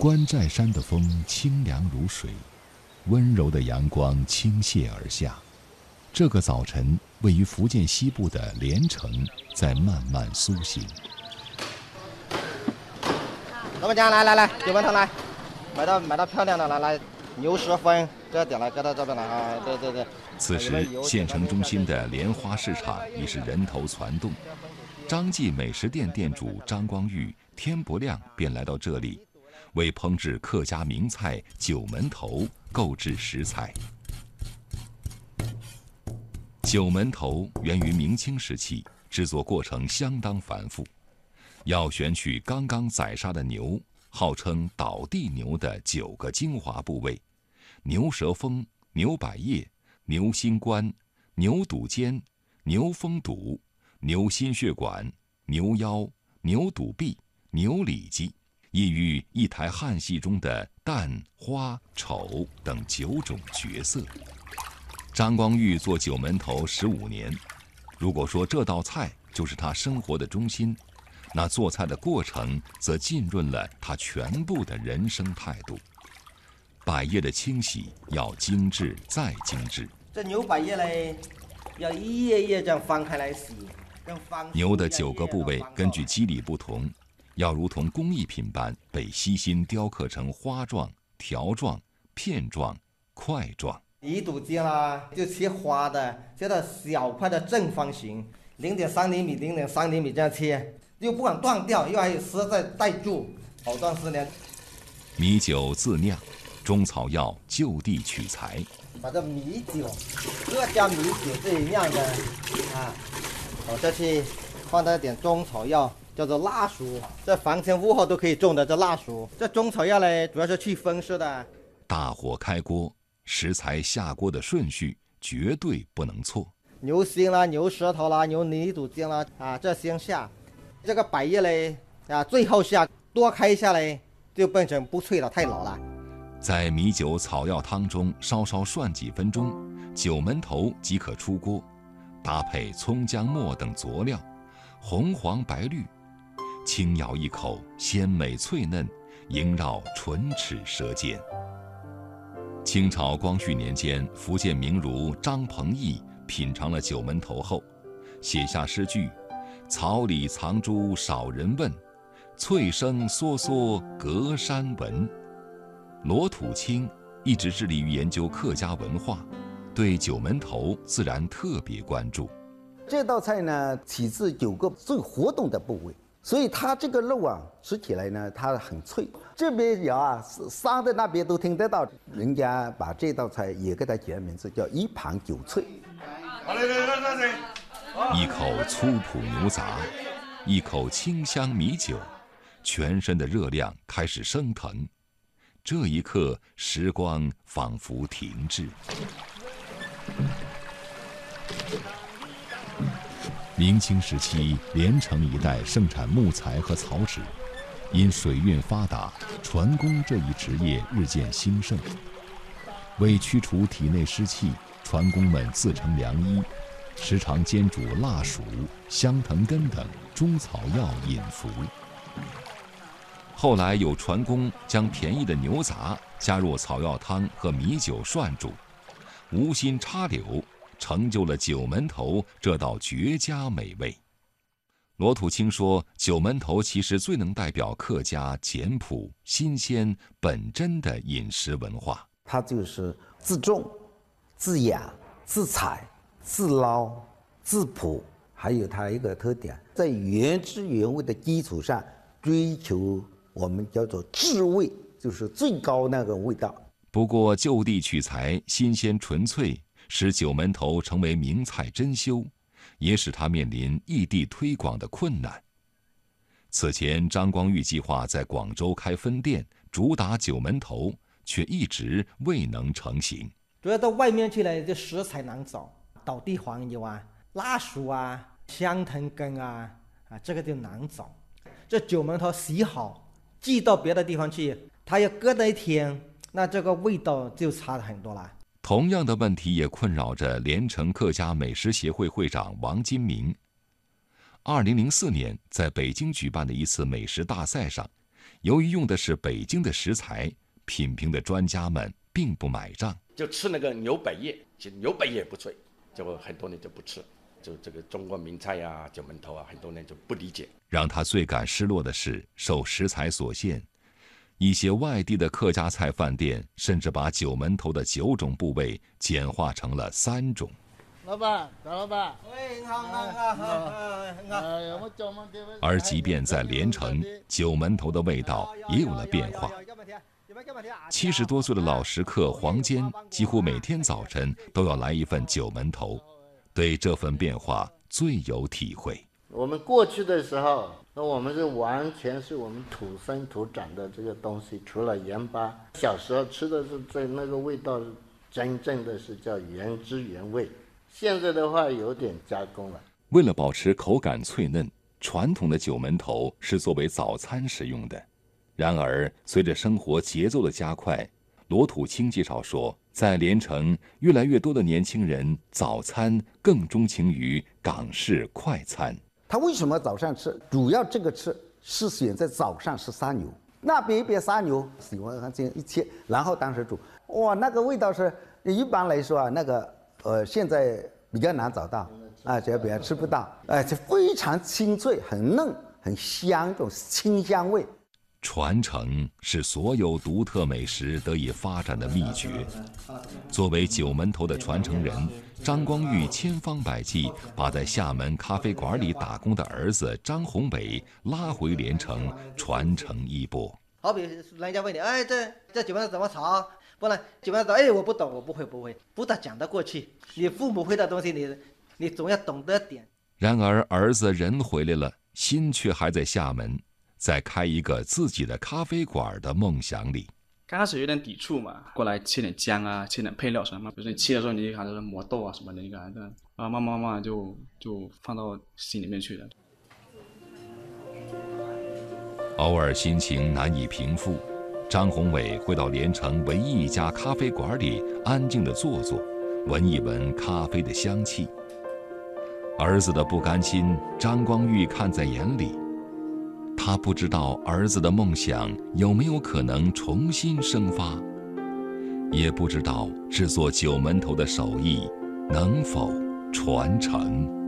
关寨山的风清凉如水，温柔的阳光倾泻而下。这个早晨，位于福建西部的连城在慢慢苏醒。老板娘，来来来，九门头来，买到买到漂亮的来来，牛舌粉，这点来搁到这边来啊！对对对。此时，县城中心的莲花市场已是人头攒动。张记美食店店主张光玉天不亮便来到这里。为烹制客家名菜九门头购置食材。九门头源于明清时期，制作过程相当繁复，要选取刚刚宰杀的牛，号称“倒地牛”的九个精华部位：牛舌峰、牛百叶、牛心冠、牛肚尖、牛峰肚、牛心血管、牛腰、牛肚臂、牛里脊。意喻一台汉戏中的旦、花、丑等九种角色。张光玉做九门头十五年，如果说这道菜就是他生活的中心，那做菜的过程则浸润了他全部的人生态度。百叶的清洗要精致再精致。这牛百叶嘞，要一页页这样翻开来洗，牛的九个部位根据肌理不同。要如同工艺品般被悉心雕刻成花状、条状、片状、块状。一肚尖啦，就切花的，切到小块的正方形，零点三厘米、零点三厘米这样切，又不敢断掉，又还有丝在带住，好断丝连。米酒自酿，中草药就地取材。把这米酒，各家米酒自己酿的啊，我再去放一点中草药。叫做辣薯，这房前屋后都可以种的。这辣薯，这中草药嘞，主要是去风湿的。大火开锅，食材下锅的顺序绝对不能错。牛心啦，牛舌头啦，牛泥肚尖啦，啊，这先下。这个百叶嘞，啊，最后下，多开一下嘞，就变成不脆了，太老了。在米酒草药汤中稍稍涮几分钟，九门头即可出锅，搭配葱姜末等佐料，红黄白绿。轻咬一口，鲜美脆嫩，萦绕唇齿舌尖。清朝光绪年间，福建名儒张鹏毅品尝了九门头后，写下诗句：“草里藏珠少人问，翠声嗦嗦隔山闻。”罗土清一直致力于研究客家文化，对九门头自然特别关注。这道菜呢，起自九个最活动的部位。所以它这个肉啊，吃起来呢，它很脆。这边有啊，杀的那边都听得到。人家把这道菜也给它起了名字，叫一盘酒脆。一口粗朴牛杂，一口清香米酒，全身的热量开始升腾。这一刻，时光仿佛停滞。明清时期，连城一带盛产木材和草纸，因水运发达，船工这一职业日渐兴盛。为驱除体内湿气，船工们自成良医，时常煎煮辣薯、香藤根等中草药饮服。后来有船工将便宜的牛杂加入草药汤和米酒涮煮，无心插柳。成就了九门头这道绝佳美味。罗土清说：“九门头其实最能代表客家简朴、新鲜、本真的饮食文化。它就是自种、自养、自采、自捞、自朴，还有它一个特点，在原汁原味的基础上追求我们叫做至味，就是最高那个味道。不过就地取材，新鲜纯粹。”使九门头成为名菜珍馐，也使他面临异地推广的困难。此前，张光玉计划在广州开分店，主打九门头，却一直未能成型。主要到外面去了，这食材难找，倒地黄油啊、辣薯啊、香藤根啊，啊，这个就难找。这九门头洗好，寄到别的地方去，它要搁那一天，那这个味道就差很多了。同样的问题也困扰着连城客家美食协会会长王金明。二零零四年，在北京举办的一次美食大赛上，由于用的是北京的食材，品评的专家们并不买账。就吃那个牛百叶，其实牛百叶不脆，就很多人就不吃。就这个中国名菜呀，九门头啊，很多人就不理解。让他最感失落的是，受食材所限，一些外地的客家菜饭店甚至把九门头的九种部位简化成了三种。老板，大老板，喂，好，好，好，好，好。哎呀，我叫嘛给我。而即便在连城，九门头的味道也有了变化。七十多岁的老食客黄坚，几乎每天早晨都要来一份九门头。对这份变化最有体会。我们过去的时候，那我们是完全是我们土生土长的这个东西，除了盐巴，小时候吃的是在那个味道，真正的是叫原汁原味。现在的话有点加工了。为了保持口感脆嫩，传统的九门头是作为早餐食用的。然而，随着生活节奏的加快，罗土清介绍说。在连城，越来越多的年轻人早餐更钟情于港式快餐。他为什么早上吃？主要这个吃是选在早上吃三牛，那边一边三牛，喜欢这样一切，然后当时煮，哇，那个味道是一般来说啊，那个呃现在比较难找到啊，这边吃不到，哎，就非常清脆、很嫩、很香，这种清香味。传承是所有独特美食得以发展的秘诀。作为九门头的传承人，张光玉千方百计把在厦门咖啡馆里打工的儿子张宏伟拉回连城传承衣钵。好比人家问你，哎，这这九门头怎么炒？不然九门头，哎，我不懂，我不会，不会，不大讲得过去。你父母会的东西，你你总要懂得点。然而，儿子人回来了，心却还在厦门。在开一个自己的咖啡馆的梦想里，刚开始有点抵触嘛，过来切点姜啊，切点配料什么，比如说你切的时候，你还是磨豆啊什么的，你看这，啊，慢慢慢慢就就放到心里面去了。偶尔心情难以平复，张宏伟会到连城唯一一家咖啡馆里安静的坐坐，闻一闻咖啡的香气。儿子的不甘心，张光玉看在眼里。他不知道儿子的梦想有没有可能重新生发，也不知道制作九门头的手艺能否传承。